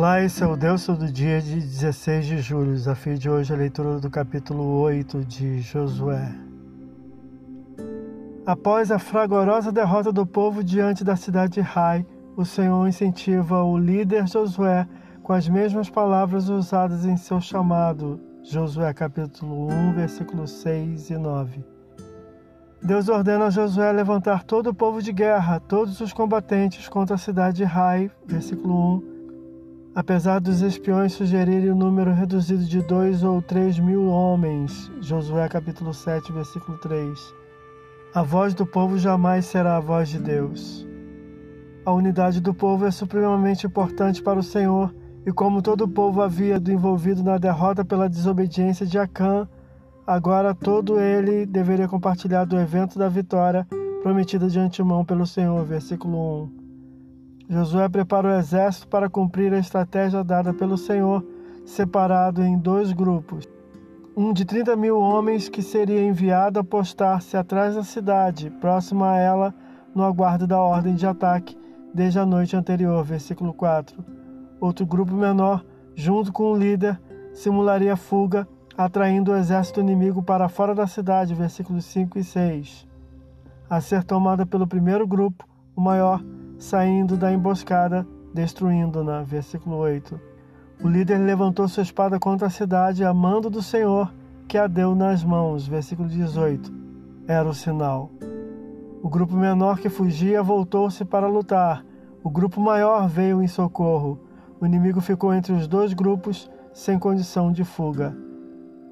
Olá, esse é o Deus do dia de 16 de julho. Desafio de hoje a leitura do capítulo 8 de Josué. Após a fragorosa derrota do povo diante da cidade de Rai, o Senhor incentiva o líder Josué com as mesmas palavras usadas em seu chamado, Josué capítulo 1, versículos 6 e 9. Deus ordena a Josué levantar todo o povo de guerra, todos os combatentes contra a cidade de Rai, versículo 1, Apesar dos espiões sugerirem o um número reduzido de dois ou três mil homens, Josué capítulo 7, versículo 3, a voz do povo jamais será a voz de Deus. A unidade do povo é supremamente importante para o Senhor, e como todo o povo havia envolvido na derrota pela desobediência de Acã, agora todo ele deveria compartilhar do evento da vitória prometida de antemão pelo Senhor. Versículo 1. Josué prepara o exército para cumprir a estratégia dada pelo Senhor, separado em dois grupos. Um de 30 mil homens que seria enviado a postar-se atrás da cidade, próximo a ela, no aguardo da ordem de ataque, desde a noite anterior. Versículo 4. Outro grupo menor, junto com o líder, simularia fuga, atraindo o exército inimigo para fora da cidade. Versículos 5 e 6. A ser tomada pelo primeiro grupo, o maior, saindo da emboscada, destruindo-na. Versículo 8. O líder levantou sua espada contra a cidade, a mando do Senhor, que a deu nas mãos. Versículo 18. Era o sinal. O grupo menor que fugia voltou-se para lutar. O grupo maior veio em socorro. O inimigo ficou entre os dois grupos, sem condição de fuga.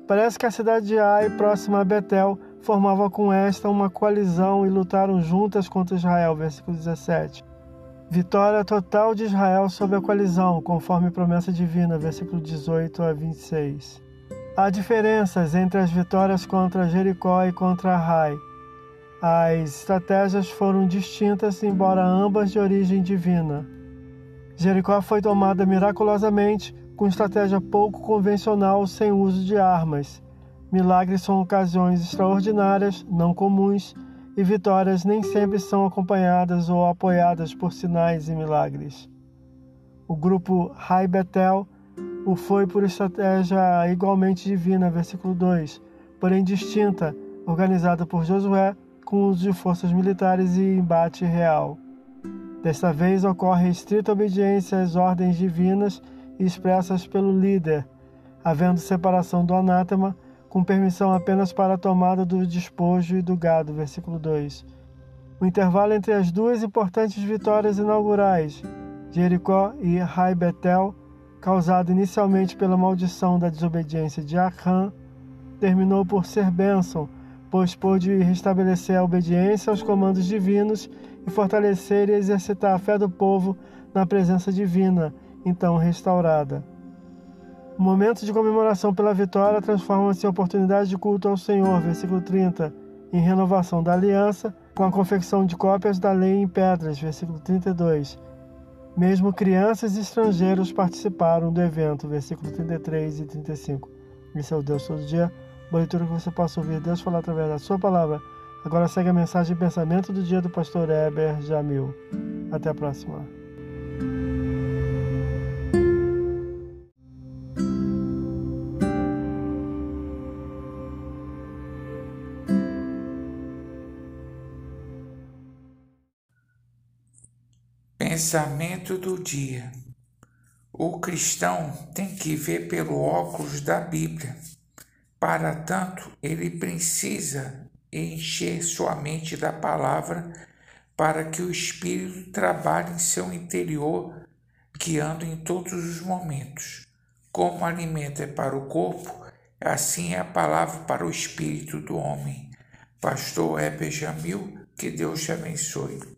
Parece que a cidade de Ai, próxima a Betel, formava com esta uma coalizão e lutaram juntas contra Israel. Versículo 17. Vitória total de Israel sobre a coalizão, conforme promessa divina, versículo 18 a 26. Há diferenças entre as vitórias contra Jericó e contra Rai. As estratégias foram distintas, embora ambas de origem divina. Jericó foi tomada miraculosamente, com estratégia pouco convencional, sem uso de armas. Milagres são ocasiões extraordinárias, não comuns, e vitórias nem sempre são acompanhadas ou apoiadas por sinais e milagres. O grupo Rai Betel o foi por estratégia igualmente divina, versículo 2, porém distinta, organizada por Josué com uso de forças militares e embate real. Desta vez ocorre estrita obediência às ordens divinas expressas pelo líder, havendo separação do anátema com permissão apenas para a tomada do despojo e do gado. Versículo 2. O intervalo entre as duas importantes vitórias inaugurais, Jericó e Rai Betel, causado inicialmente pela maldição da desobediência de Acã, terminou por ser bênção, pois pôde restabelecer a obediência aos comandos divinos e fortalecer e exercitar a fé do povo na presença divina, então restaurada. O momento de comemoração pela vitória transforma-se em oportunidade de culto ao Senhor, versículo 30, em renovação da aliança, com a confecção de cópias da lei em pedras, versículo 32. Mesmo crianças e estrangeiros participaram do evento, versículo 33 e 35. Esse é o Deus todo dia. Boa leitura que você possa ouvir Deus falar através da sua palavra. Agora segue a mensagem de pensamento do dia do pastor Heber Jamil. Até a próxima. Pensamento do dia. O cristão tem que ver pelo óculos da Bíblia. Para tanto, ele precisa encher sua mente da palavra para que o Espírito trabalhe em seu interior, guiando em todos os momentos. Como alimento é para o corpo, assim é a palavra para o espírito do homem. Pastor Heber Jamil, que Deus te abençoe.